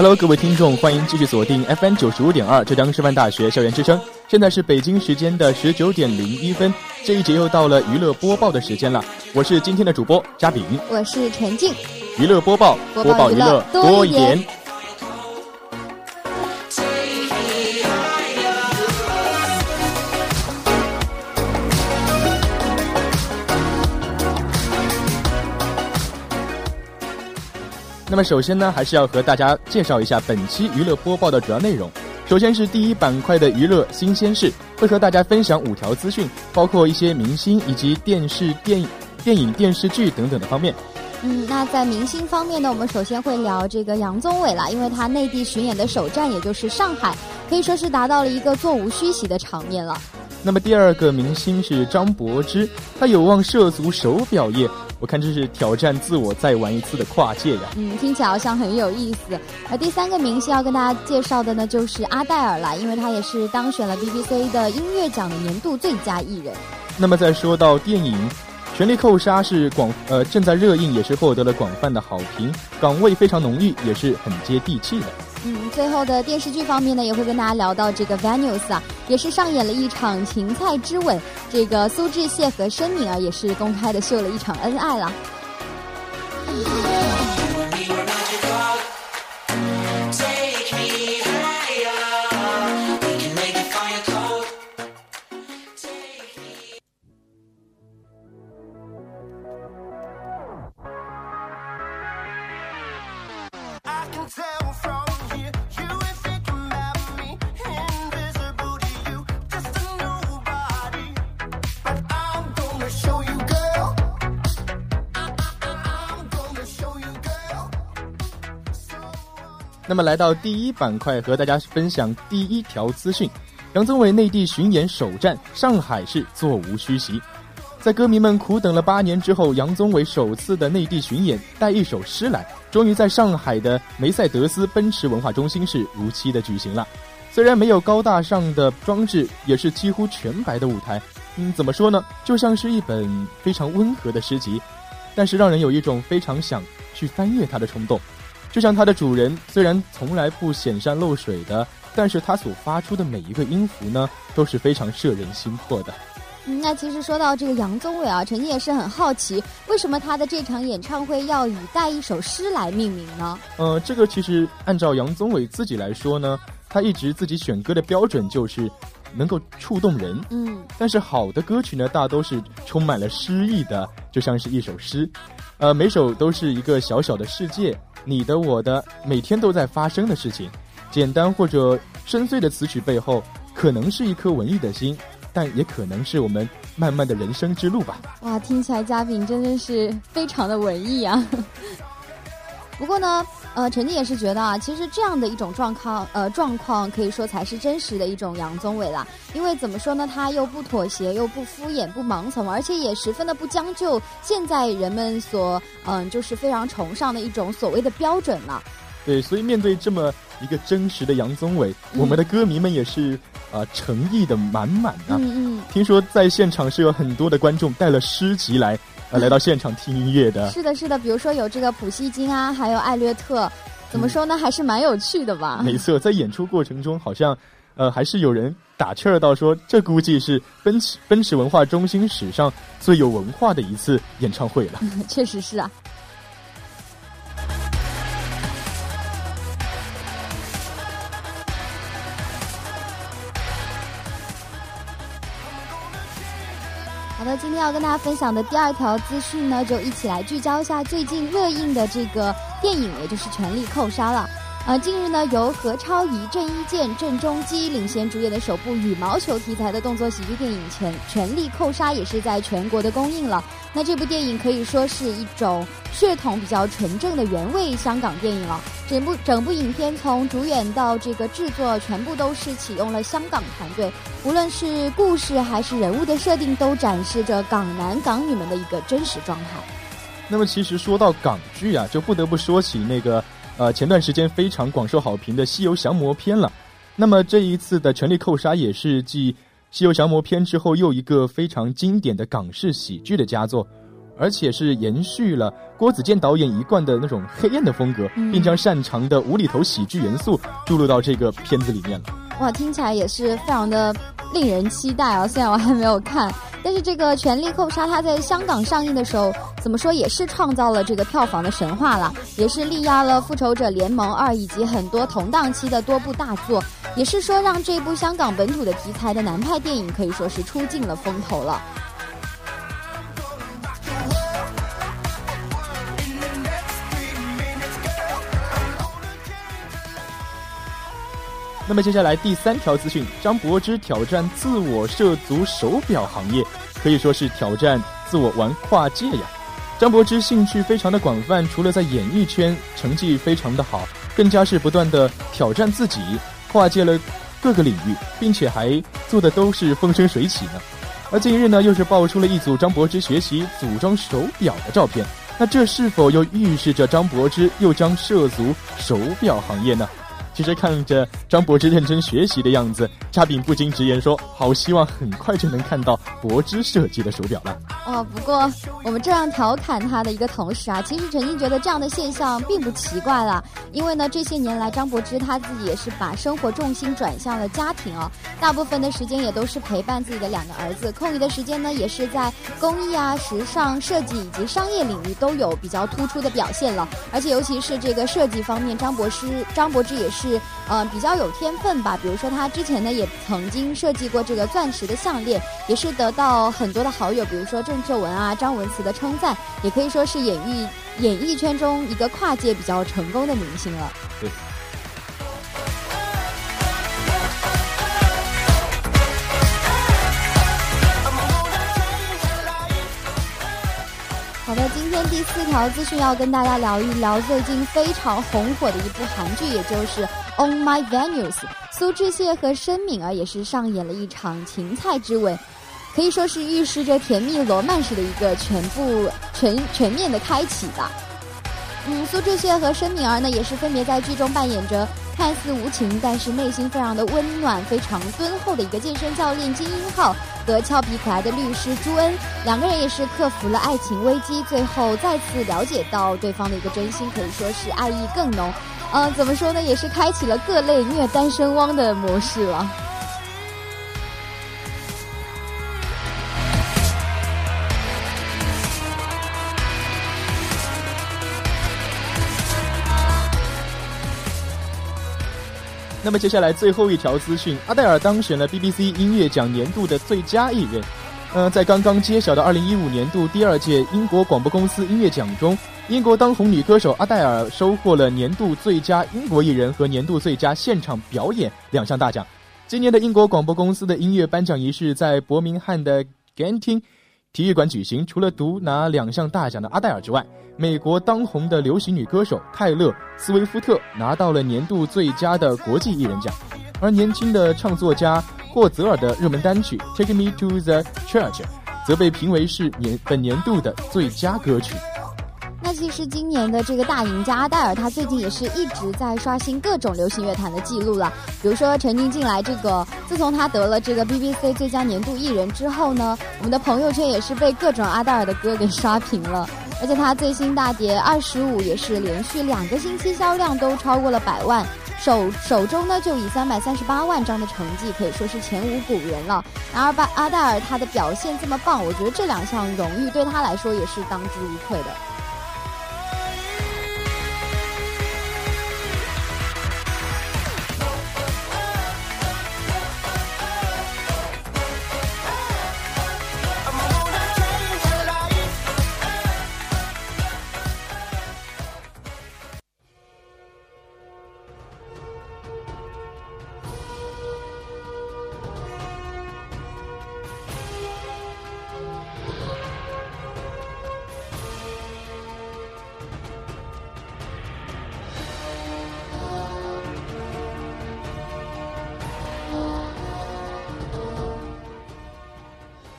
Hello，各位听众，欢迎继续锁定 FM 九十五点二浙江师范大学校园之声。现在是北京时间的十九点零一分，这一节又到了娱乐播报的时间了。我是今天的主播嘉炳，我是陈静。娱乐播报，播报娱乐多一点。那么首先呢，还是要和大家介绍一下本期娱乐播报的主要内容。首先是第一板块的娱乐新鲜事，会和大家分享五条资讯，包括一些明星以及电视、电影、电影、电视剧等等的方面。嗯，那在明星方面呢，我们首先会聊这个杨宗纬啦，因为他内地巡演的首站也就是上海，可以说是达到了一个座无虚席的场面了。那么第二个明星是张柏芝，她有望涉足手表业。我看这是挑战自我再玩一次的跨界呀。嗯，听起来好像很有意思。而第三个明星要跟大家介绍的呢，就是阿黛尔啦，因为她也是当选了 BBC 的音乐奖的年度最佳艺人。那么再说到电影，《权力扣杀》是广呃正在热映，也是获得了广泛的好评，岗位非常浓郁，也是很接地气的。嗯，最后的电视剧方面呢，也会跟大家聊到这个《Venus》啊，也是上演了一场芹菜之吻，这个苏志燮和申敏儿也是公开的秀了一场恩爱了。那么来到第一板块，和大家分享第一条资讯：杨宗纬内地巡演首站上海市座无虚席。在歌迷们苦等了八年之后，杨宗纬首次的内地巡演带一首诗来，终于在上海的梅赛德斯奔驰文化中心是如期的举行了。虽然没有高大上的装置，也是几乎全白的舞台，嗯，怎么说呢？就像是一本非常温和的诗集，但是让人有一种非常想去翻阅它的冲动。就像它的主人，虽然从来不显山露水的，但是它所发出的每一个音符呢，都是非常摄人心魄的。嗯，那其实说到这个杨宗纬啊，陈静也是很好奇，为什么他的这场演唱会要以带一首诗来命名呢？呃，这个其实按照杨宗纬自己来说呢，他一直自己选歌的标准就是能够触动人。嗯，但是好的歌曲呢，大都是充满了诗意的，就像是一首诗，呃，每首都是一个小小的世界。你的我的每天都在发生的事情，简单或者深邃的词曲背后，可能是一颗文艺的心，但也可能是我们漫漫的人生之路吧。哇，听起来嘉宾真的是非常的文艺啊。不过呢。呃，陈静也是觉得啊，其实这样的一种状况，呃，状况可以说才是真实的一种杨宗纬了。因为怎么说呢，他又不妥协，又不敷衍，不盲从，而且也十分的不将就现在人们所嗯，就是非常崇尚的一种所谓的标准了。对，所以面对这么一个真实的杨宗纬，我们的歌迷们也是啊，诚意的满满的。嗯嗯。听说在现场是有很多的观众带了诗集来。呃，来到现场听音乐的，是的，是的，比如说有这个普希金啊，还有艾略特，怎么说呢，还是蛮有趣的吧？没错，在演出过程中，好像，呃，还是有人打趣儿到说，这估计是奔驰奔驰文化中心史上最有文化的一次演唱会了。确实是啊。要跟大家分享的第二条资讯呢，就一起来聚焦一下最近热映的这个电影，也就是《权力扣杀》了。呃，近日呢，由何超仪、郑伊健、郑中基领衔主演的首部羽毛球题材的动作喜剧电影《权权力扣杀》也是在全国的公映了。那这部电影可以说是一种血统比较纯正的原味香港电影了。整部整部影片从主演到这个制作，全部都是启用了香港团队，无论是故事还是人物的设定，都展示着港男港女们的一个真实状态。那么，其实说到港剧啊，就不得不说起那个。呃，前段时间非常广受好评的《西游降魔篇》了，那么这一次的《权力扣杀》也是继《西游降魔篇》之后又一个非常经典的港式喜剧的佳作，而且是延续了郭子健导演一贯的那种黑暗的风格，并将擅长的无厘头喜剧元素注入到这个片子里面了。哇，听起来也是非常的令人期待啊！虽然我还没有看。但是这个《权力扣杀》它在香港上映的时候，怎么说也是创造了这个票房的神话了，也是力压了《复仇者联盟二》以及很多同档期的多部大作，也是说让这部香港本土的题材的南派电影可以说是出尽了风头了。那么接下来第三条资讯，张柏芝挑战自我涉足手表行业，可以说是挑战自我玩跨界呀。张柏芝兴趣非常的广泛，除了在演艺圈成绩非常的好，更加是不断的挑战自己，跨界了各个领域，并且还做的都是风生水起呢。而近日呢，又是爆出了一组张柏芝学习组装手表的照片，那这是否又预示着张柏芝又将涉足手表行业呢？其实看着张柏芝认真学习的样子，嘉宾不禁直言说：“好希望很快就能看到柏芝设计的手表了。”哦，不过我们这样调侃他的一个同时啊，其实陈静觉得这样的现象并不奇怪啦。因为呢，这些年来张柏芝他自己也是把生活重心转向了家庭啊，大部分的时间也都是陪伴自己的两个儿子，空余的时间呢，也是在工艺啊、时尚设计以及商业领域都有比较突出的表现了。而且尤其是这个设计方面，张柏芝张柏芝也是。是呃比较有天分吧，比如说他之前呢也曾经设计过这个钻石的项链，也是得到很多的好友，比如说郑秀文啊、张文慈的称赞，也可以说是演艺演艺圈中一个跨界比较成功的明星了。对。好的，今天第四条资讯要跟大家聊一聊最近非常红火的一部韩剧，也就是《On My Venues》。苏志燮和申敏儿也是上演了一场芹菜之吻，可以说是预示着甜蜜罗曼史的一个全部全全面的开启吧。嗯，苏志燮和申敏儿呢，也是分别在剧中扮演着。看似无情，但是内心非常的温暖、非常敦厚的一个健身教练金英浩和俏皮可爱的律师朱恩，两个人也是克服了爱情危机，最后再次了解到对方的一个真心，可以说是爱意更浓。嗯，怎么说呢，也是开启了各类虐单身汪的模式了。那么接下来最后一条资讯，阿黛尔当选了 BBC 音乐奖年度的最佳艺人。呃，在刚刚揭晓的2015年度第二届英国广播公司音乐奖中，英国当红女歌手阿黛尔收获了年度最佳英国艺人和年度最佳现场表演两项大奖。今年的英国广播公司的音乐颁奖仪式在伯明翰的 Genting 体育馆举行，除了独拿两项大奖的阿黛尔之外。美国当红的流行女歌手泰勒·斯威夫特拿到了年度最佳的国际艺人奖，而年轻的唱作家霍泽尔的热门单曲《Take Me to the Church》则被评为是年本年度的最佳歌曲。那其实今年的这个大赢家阿黛尔，她最近也是一直在刷新各种流行乐坛的记录了。比如说陈静进来这个，自从她得了这个 BBC 最佳年度艺人之后呢，我们的朋友圈也是被各种阿黛尔的歌给刷屏了。而且他最新大碟《二十五》也是连续两个星期销量都超过了百万，首首周呢就以三百三十八万张的成绩可以说是前无古人了。然而，巴阿黛尔他的表现这么棒，我觉得这两项荣誉对他来说也是当之无愧的。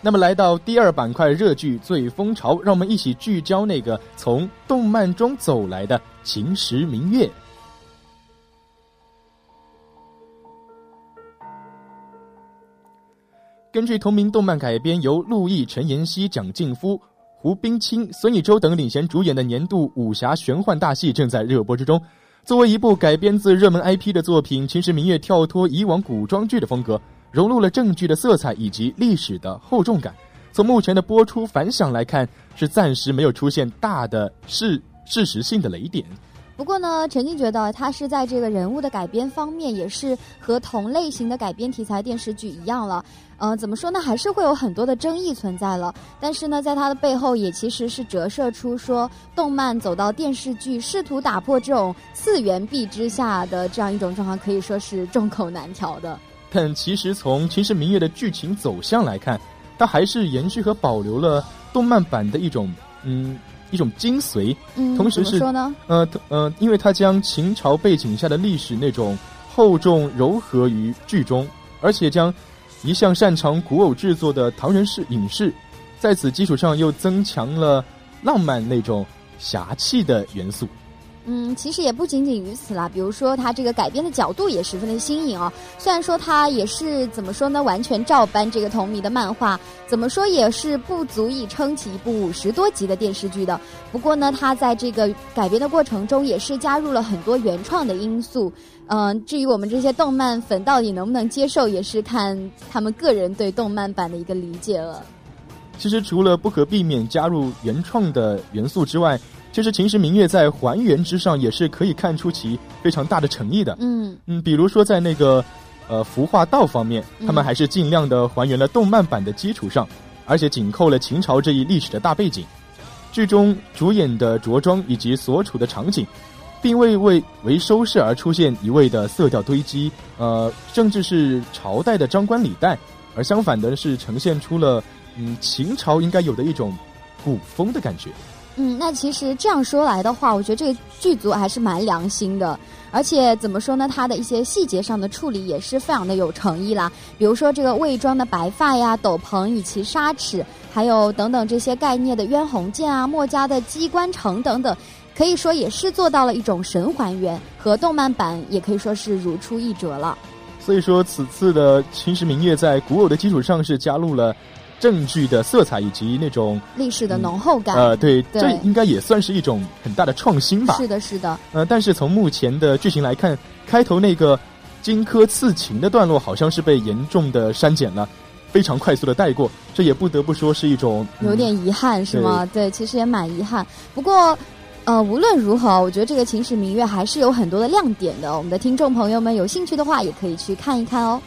那么来到第二板块热剧最风潮，让我们一起聚焦那个从动漫中走来的《秦时明月》。根据同名动漫改编，由陆毅、陈妍希、蒋劲夫、胡冰卿、孙艺洲等领衔主演的年度武侠玄幻大戏正在热播之中。作为一部改编自热门 IP 的作品，《秦时明月》跳脱以往古装剧的风格，融入了正剧的色彩以及历史的厚重感。从目前的播出反响来看，是暂时没有出现大的事事实性的雷点。不过呢，陈静觉得他是在这个人物的改编方面，也是和同类型的改编题材电视剧一样了。嗯，怎么说呢？还是会有很多的争议存在了。但是呢，在他的背后，也其实是折射出说，动漫走到电视剧，试图打破这种次元壁之下的这样一种状况，可以说是众口难调的。但其实从《秦时明月》的剧情走向来看，它还是延续和保留了动漫版的一种嗯。一种精髓，嗯，同时是说呢，呃呃，因为它将秦朝背景下的历史那种厚重柔和于剧中，而且将一向擅长古偶制作的唐人式影视，在此基础上又增强了浪漫那种侠气的元素。嗯，其实也不仅仅于此啦。比如说，它这个改编的角度也十分的新颖啊。虽然说它也是怎么说呢，完全照搬这个同名的漫画，怎么说也是不足以撑起一部五十多集的电视剧的。不过呢，它在这个改编的过程中，也是加入了很多原创的因素。嗯，至于我们这些动漫粉到底能不能接受，也是看他们个人对动漫版的一个理解了。其实，除了不可避免加入原创的元素之外，其实《秦时明月》在还原之上也是可以看出其非常大的诚意的。嗯嗯，比如说在那个呃服化道方面，他们还是尽量的还原了动漫版的基础上，而且紧扣了秦朝这一历史的大背景。剧中主演的着装以及所处的场景，并未为为收视而出现一味的色调堆积，呃，甚至是朝代的张冠李戴，而相反的是呈现出了嗯秦朝应该有的一种古风的感觉。嗯，那其实这样说来的话，我觉得这个剧组还是蛮良心的，而且怎么说呢，它的一些细节上的处理也是非常的有诚意啦。比如说这个魏庄的白发呀、斗篷以及沙齿，还有等等这些概念的渊鸿剑啊、墨家的机关城等等，可以说也是做到了一种神还原，和动漫版也可以说是如出一辙了。所以说，此次的《秦时明月》在古偶的基础上是加入了。正剧的色彩以及那种历史的浓厚感，呃，对，这应该也算是一种很大的创新吧。是的，是的。呃，但是从目前的剧情来看，开头那个荆轲刺秦的段落好像是被严重的删减了，非常快速的带过，这也不得不说是一种有点遗憾，是吗？对，其实也蛮遗憾。不过，呃，无论如何，我觉得这个《秦时明月》还是有很多的亮点的。我们的听众朋友们有兴趣的话，也可以去看一看哦。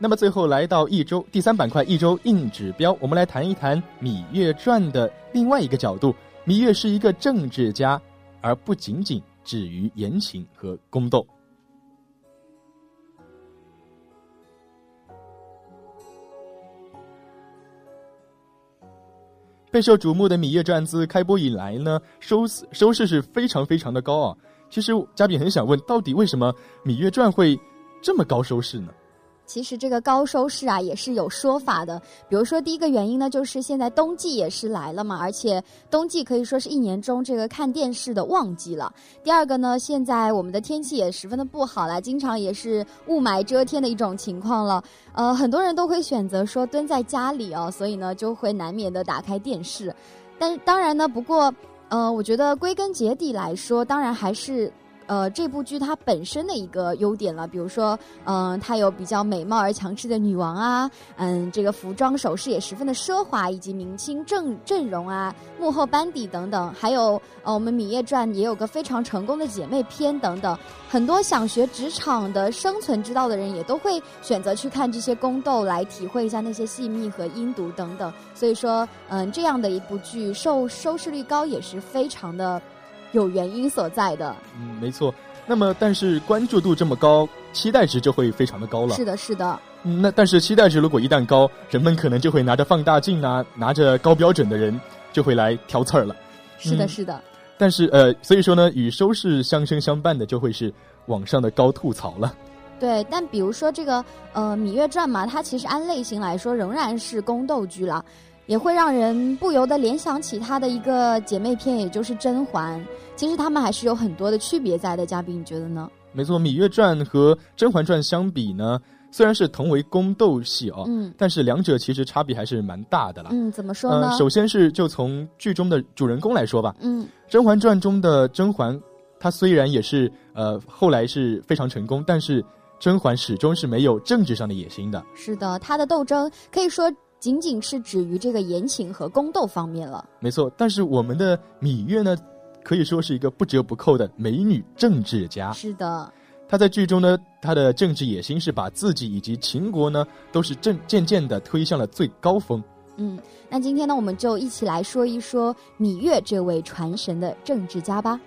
那么最后来到一周第三板块一周硬指标，我们来谈一谈《芈月传》的另外一个角度。芈月是一个政治家，而不仅仅止于言情和宫斗。备受瞩目的《芈月传》自开播以来呢，收收视是非常非常的高啊。其实嘉宾很想问，到底为什么《芈月传》会这么高收视呢？其实这个高收视啊也是有说法的，比如说第一个原因呢，就是现在冬季也是来了嘛，而且冬季可以说是一年中这个看电视的旺季了。第二个呢，现在我们的天气也十分的不好了，经常也是雾霾遮天的一种情况了。呃，很多人都会选择说蹲在家里哦，所以呢就会难免的打开电视。但当然呢，不过呃，我觉得归根结底来说，当然还是。呃这部剧它本身的一个优点了，比如说，嗯，它有比较美貌而强势的女王啊，嗯，这个服装首饰也十分的奢华，以及明星阵阵容啊，幕后班底等等，还有呃我们《芈月传》也有个非常成功的姐妹篇等等，很多想学职场的生存之道的人也都会选择去看这些宫斗来体会一下那些细密和阴毒等等，所以说，嗯，这样的一部剧受收视率高也是非常的。有原因所在的，嗯，没错。那么，但是关注度这么高，期待值就会非常的高了。是的，是的。嗯，那但是期待值如果一旦高，人们可能就会拿着放大镜啊，拿着高标准的人就会来挑刺儿了。是的，是的。但是呃，所以说呢，与收视相生相伴的就会是网上的高吐槽了。对，但比如说这个呃《芈月传》嘛，它其实按类型来说仍然是宫斗剧了。也会让人不由得联想起她的一个姐妹篇，也就是甄嬛。其实他们还是有很多的区别在的。嘉宾，你觉得呢？没错，《芈月传》和《甄嬛传》相比呢，虽然是同为宫斗戏哦，嗯，但是两者其实差别还是蛮大的啦。嗯，怎么说呢？首先是就从剧中的主人公来说吧。嗯，《甄嬛传》中的甄嬛，她虽然也是呃后来是非常成功，但是甄嬛始终是没有政治上的野心的。是的，她的斗争可以说。仅仅是止于这个言情和宫斗方面了。没错，但是我们的芈月呢，可以说是一个不折不扣的美女政治家。是的，她在剧中呢，她的政治野心是把自己以及秦国呢，都是正渐渐的推向了最高峰。嗯，那今天呢，我们就一起来说一说芈月这位传神的政治家吧。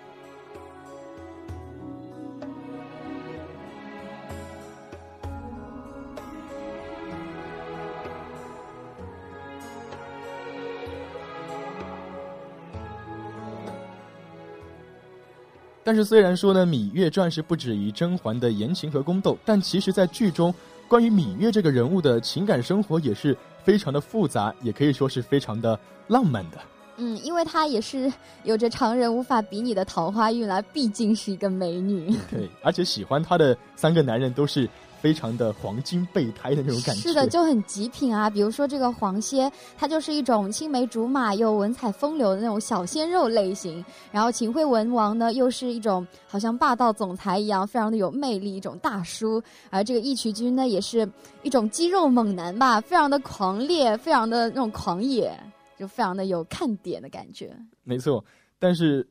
但是虽然说呢，《芈月传》是不止于甄嬛的言情和宫斗，但其实，在剧中关于芈月这个人物的情感生活也是非常的复杂，也可以说是非常的浪漫的。嗯，因为她也是有着常人无法比拟的桃花运啦，毕竟是一个美女。对，而且喜欢她的三个男人都是。非常的黄金备胎的那种感觉，是的，就很极品啊。比如说这个黄歇，他就是一种青梅竹马又文采风流的那种小鲜肉类型。然后秦惠文王呢，又是一种好像霸道总裁一样，非常的有魅力一种大叔。而这个义渠君呢，也是一种肌肉猛男吧，非常的狂烈，非常的那种狂野，就非常的有看点的感觉。没错，但是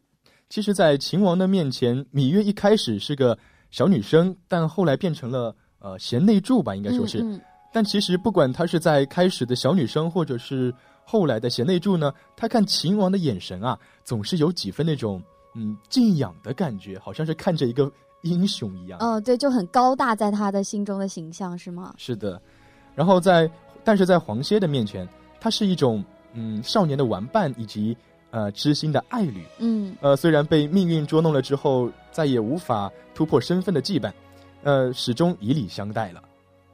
其实，在秦王的面前，芈月一开始是个小女生，但后来变成了。呃，贤内助吧，应该说是。但其实不管她是在开始的小女生，或者是后来的贤内助呢，她看秦王的眼神啊，总是有几分那种嗯敬仰的感觉，好像是看着一个英雄一样。嗯，对，就很高大，在他的心中的形象是吗？是的。然后在，但是在黄歇的面前，他是一种嗯少年的玩伴以及呃知心的爱侣。嗯。呃，虽然被命运捉弄了之后，再也无法突破身份的羁绊。呃，始终以礼相待了。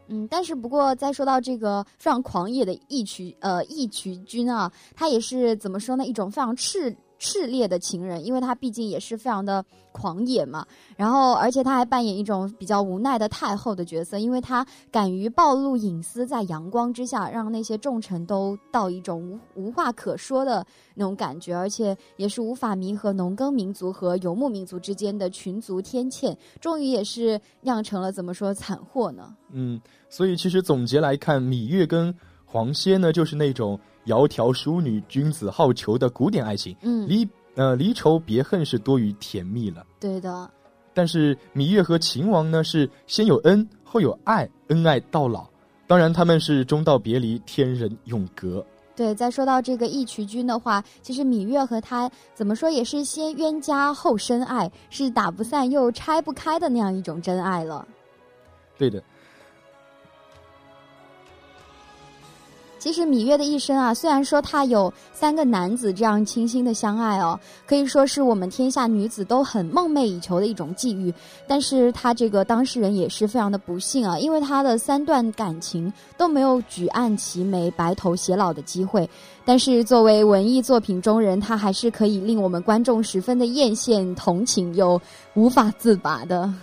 嗯，但是不过，再说到这个非常狂野的义渠呃义渠君啊，他也是怎么说呢？一种非常赤。炽烈的情人，因为他毕竟也是非常的狂野嘛。然后，而且他还扮演一种比较无奈的太后的角色，因为他敢于暴露隐私，在阳光之下，让那些重臣都到一种无无话可说的那种感觉，而且也是无法弥合农耕民族和游牧民族之间的群族天堑，终于也是酿成了怎么说惨祸呢？嗯，所以其实总结来看，芈月跟黄歇呢，就是那种。窈窕淑女，君子好逑的古典爱情，嗯，离呃离愁别恨是多于甜蜜了。对的。但是芈月和秦王呢，是先有恩，后有爱，恩爱到老。当然他们是终到别离，天人永隔。对，再说到这个义渠君的话，其实芈月和他怎么说也是先冤家后深爱，是打不散又拆不开的那样一种真爱了。对的。其实芈月的一生啊，虽然说她有三个男子这样倾心的相爱哦，可以说是我们天下女子都很梦寐以求的一种际遇。但是她这个当事人也是非常的不幸啊，因为她的三段感情都没有举案齐眉、白头偕老的机会。但是作为文艺作品中人，她还是可以令我们观众十分的艳羡、同情又无法自拔的。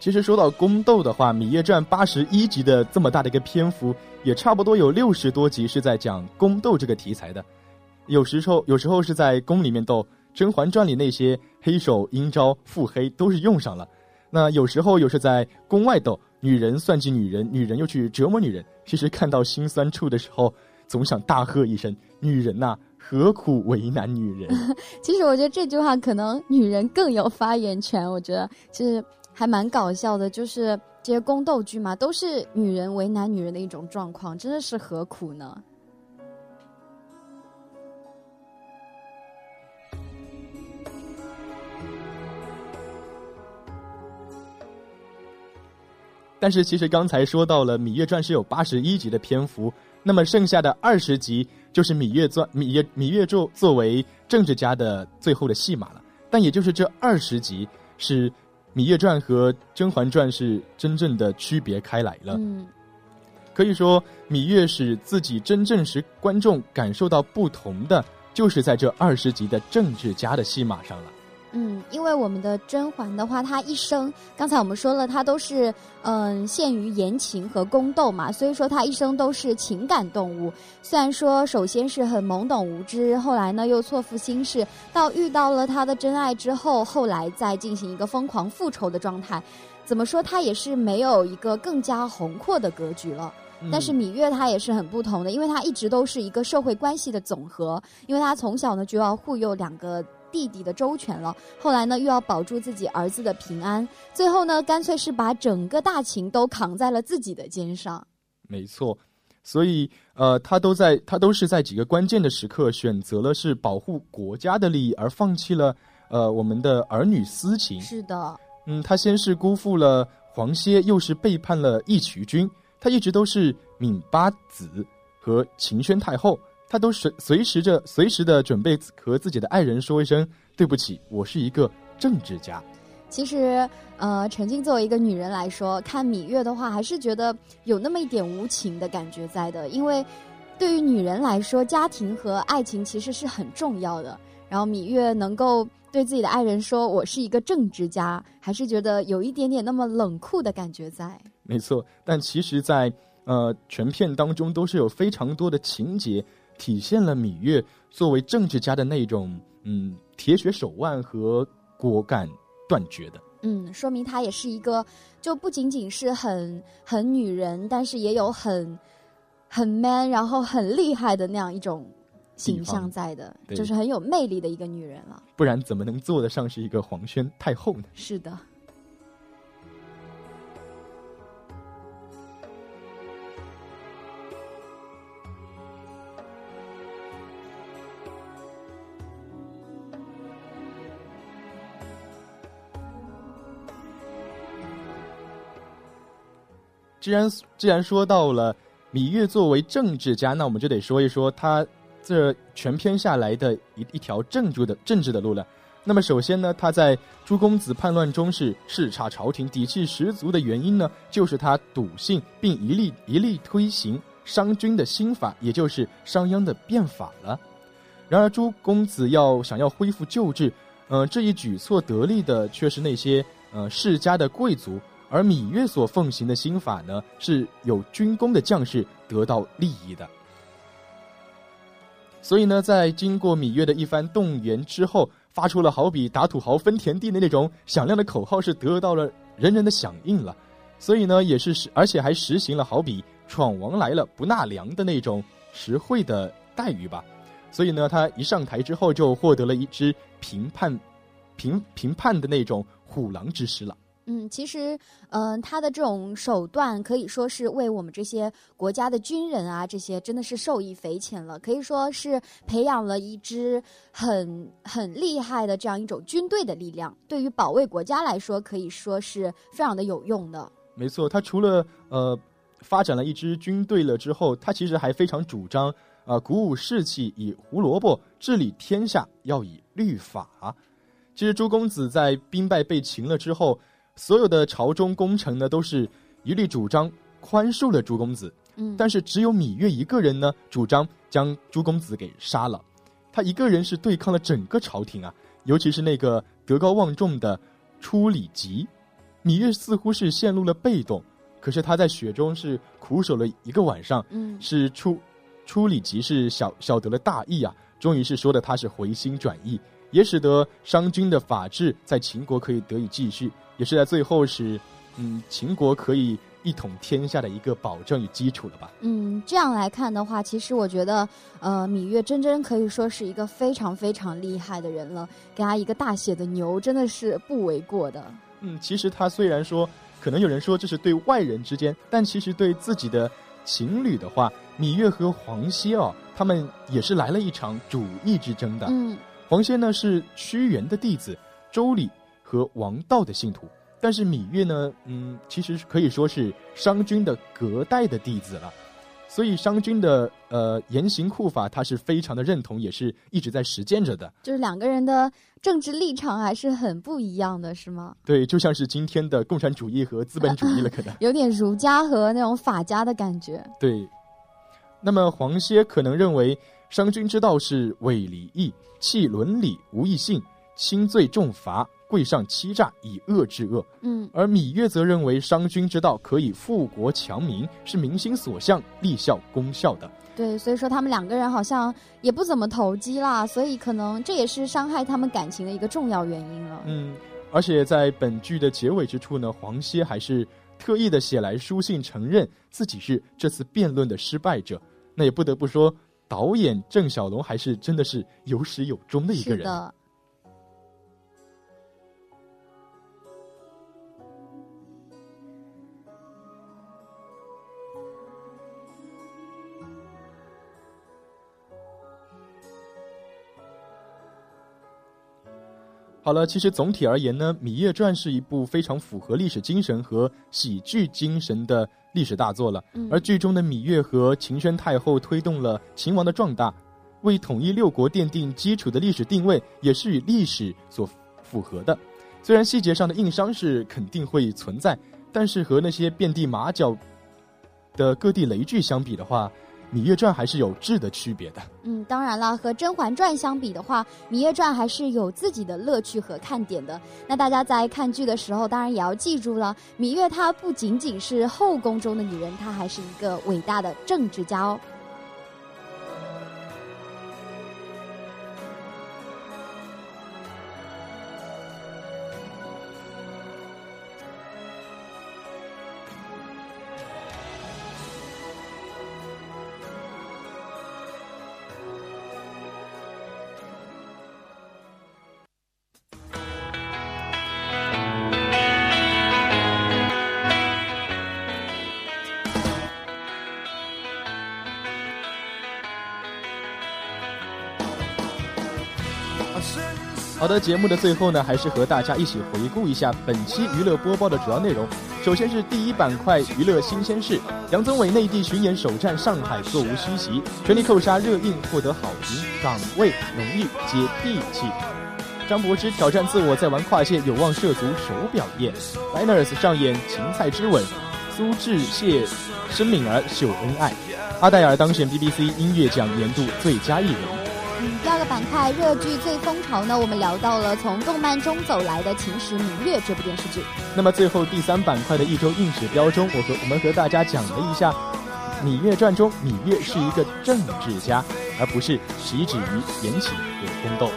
其实说到宫斗的话，《芈月传》八十一集的这么大的一个篇幅，也差不多有六十多集是在讲宫斗这个题材的。有时候有时候是在宫里面斗，《甄嬛传》里那些黑手、阴招、腹黑都是用上了。那有时候又是在宫外斗，女人算计女人，女人又去折磨女人。其实看到心酸处的时候，总想大喝一声：“女人呐！”何苦为难女人？其实我觉得这句话可能女人更有发言权。我觉得其实还蛮搞笑的，就是这些宫斗剧嘛，都是女人为难女人的一种状况，真的是何苦呢？但是其实刚才说到了《芈月传》是有八十一集的篇幅，那么剩下的二十集。就是芈月传芈月芈月作作为政治家的最后的戏码了，但也就是这二十集是《芈月传》和《甄嬛传》是真正的区别开来了。嗯，可以说芈月使自己真正使观众感受到不同的，就是在这二十集的政治家的戏码上了。嗯，因为我们的甄嬛的话，她一生刚才我们说了，她都是嗯陷于言情和宫斗嘛，所以说她一生都是情感动物。虽然说首先是很懵懂无知，后来呢又错付心事，到遇到了她的真爱之后，后来再进行一个疯狂复仇的状态。怎么说，她也是没有一个更加宏阔的格局了。但是芈月她也是很不同的，因为她一直都是一个社会关系的总和，因为她从小呢就要护佑两个。弟弟的周全了，后来呢又要保住自己儿子的平安，最后呢干脆是把整个大秦都扛在了自己的肩上。没错，所以呃，他都在他都是在几个关键的时刻选择了是保护国家的利益，而放弃了呃我们的儿女私情。是的，嗯，他先是辜负了黄歇，又是背叛了义渠君，他一直都是闵八子和秦宣太后。他都随随时着随时的准备和自己的爱人说一声对不起，我是一个政治家。其实，呃，陈静作为一个女人来说，看芈月的话，还是觉得有那么一点无情的感觉在的。因为对于女人来说，家庭和爱情其实是很重要的。然后芈月能够对自己的爱人说我是一个政治家，还是觉得有一点点那么冷酷的感觉在。没错，但其实，在呃全片当中都是有非常多的情节。体现了芈月作为政治家的那种嗯铁血手腕和果敢断绝的，嗯，说明她也是一个就不仅仅是很很女人，但是也有很很 man，然后很厉害的那样一种形象在的，就是很有魅力的一个女人了。不然怎么能做得上是一个皇宣太后呢？是的。既然既然说到了芈月作为政治家，那我们就得说一说他这全篇下来的一一条政治的政治的路了。那么首先呢，他在朱公子叛乱中是叱咤朝廷，底气十足的原因呢，就是他笃信并一力一力推行商君的新法，也就是商鞅的变法了。然而朱公子要想要恢复旧制，呃，这一举措得力的却是那些呃世家的贵族。而芈月所奉行的新法呢，是有军功的将士得到利益的。所以呢，在经过芈月的一番动员之后，发出了好比打土豪分田地的那种响亮的口号，是得到了人人的响应了。所以呢，也是实，而且还实行了好比闯王来了不纳粮的那种实惠的待遇吧。所以呢，他一上台之后，就获得了一支评判、评评判的那种虎狼之师了。嗯，其实，嗯，他的这种手段可以说是为我们这些国家的军人啊，这些真的是受益匪浅了。可以说是培养了一支很很厉害的这样一种军队的力量，对于保卫国家来说，可以说是非常的有用的。没错，他除了呃发展了一支军队了之后，他其实还非常主张啊鼓舞士气，以胡萝卜治理天下，要以律法。其实朱公子在兵败被擒了之后。所有的朝中功臣呢，都是一律主张宽恕了朱公子。嗯，但是只有芈月一个人呢，主张将朱公子给杀了。他一个人是对抗了整个朝廷啊，尤其是那个德高望重的初里吉。芈月似乎是陷入了被动，可是他在雪中是苦守了一个晚上，嗯，是初初里吉是晓晓得了大义啊，终于是说的他是回心转意，也使得商君的法治在秦国可以得以继续，也是在最后使嗯秦国可以。一统天下的一个保证与基础了吧？嗯，这样来看的话，其实我觉得，呃，芈月真真可以说是一个非常非常厉害的人了，给他一个大写的牛，真的是不为过的。嗯，其实他虽然说，可能有人说这是对外人之间，但其实对自己的情侣的话，芈月和黄歇哦，他们也是来了一场主义之争的。嗯，黄歇呢是屈原的弟子，周礼和王道的信徒。但是芈月呢，嗯，其实可以说是商君的隔代的弟子了，所以商君的呃严刑酷法，他是非常的认同，也是一直在实践着的。就是两个人的政治立场还是很不一样的，是吗？对，就像是今天的共产主义和资本主义了，可能 有点儒家和那种法家的感觉。对，那么黄歇可能认为商君之道是伪礼义，弃伦理，无义性，轻罪重罚。贵上欺诈以恶制恶，嗯，而芈月则认为商君之道可以富国强民，是民心所向、立效功效的。对，所以说他们两个人好像也不怎么投机啦，所以可能这也是伤害他们感情的一个重要原因了。嗯，而且在本剧的结尾之处呢，黄歇还是特意的写来书信，承认自己是这次辩论的失败者。那也不得不说，导演郑晓龙还是真的是有始有终的一个人。好了，其实总体而言呢，《芈月传》是一部非常符合历史精神和喜剧精神的历史大作了。而剧中的芈月和秦宣太后推动了秦王的壮大，为统一六国奠定基础的历史定位，也是与历史所符合的。虽然细节上的硬伤是肯定会存在，但是和那些遍地马脚的各地雷剧相比的话，《芈月传》还是有质的区别的。嗯，当然了，和《甄嬛传》相比的话，《芈月传》还是有自己的乐趣和看点的。那大家在看剧的时候，当然也要记住了，芈月她不仅仅是后宫中的女人，她还是一个伟大的政治家哦。好的，节目的最后呢，还是和大家一起回顾一下本期娱乐播报的主要内容。首先是第一板块娱乐新鲜事，杨宗纬内地巡演首站上海，座无虚席，全力扣杀热映获得好评，岗位浓郁接地气。张柏芝挑战自我，在玩跨界有望涉足手表业。Liners 上演芹菜之吻，苏志燮、申敏儿秀恩爱。阿黛尔当选 BBC 音乐奖年度最佳艺人。第二个板块热剧最风潮呢，我们聊到了从动漫中走来的《秦时明月》这部电视剧。那么最后第三板块的一周硬指标中，我和我们和大家讲了一下《芈月传》中芈月是一个政治家，而不是习止于言情和宫斗。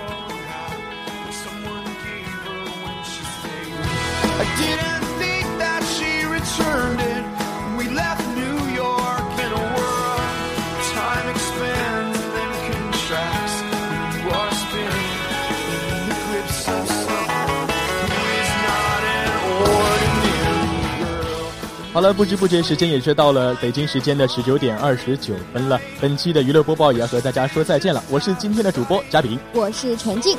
好了，不知不觉时间也是到了北京时间的十九点二十九分了。本期的娱乐播报也要和大家说再见了。我是今天的主播嘉宾，我是陈静，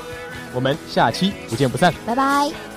我们下期不见不散，拜拜。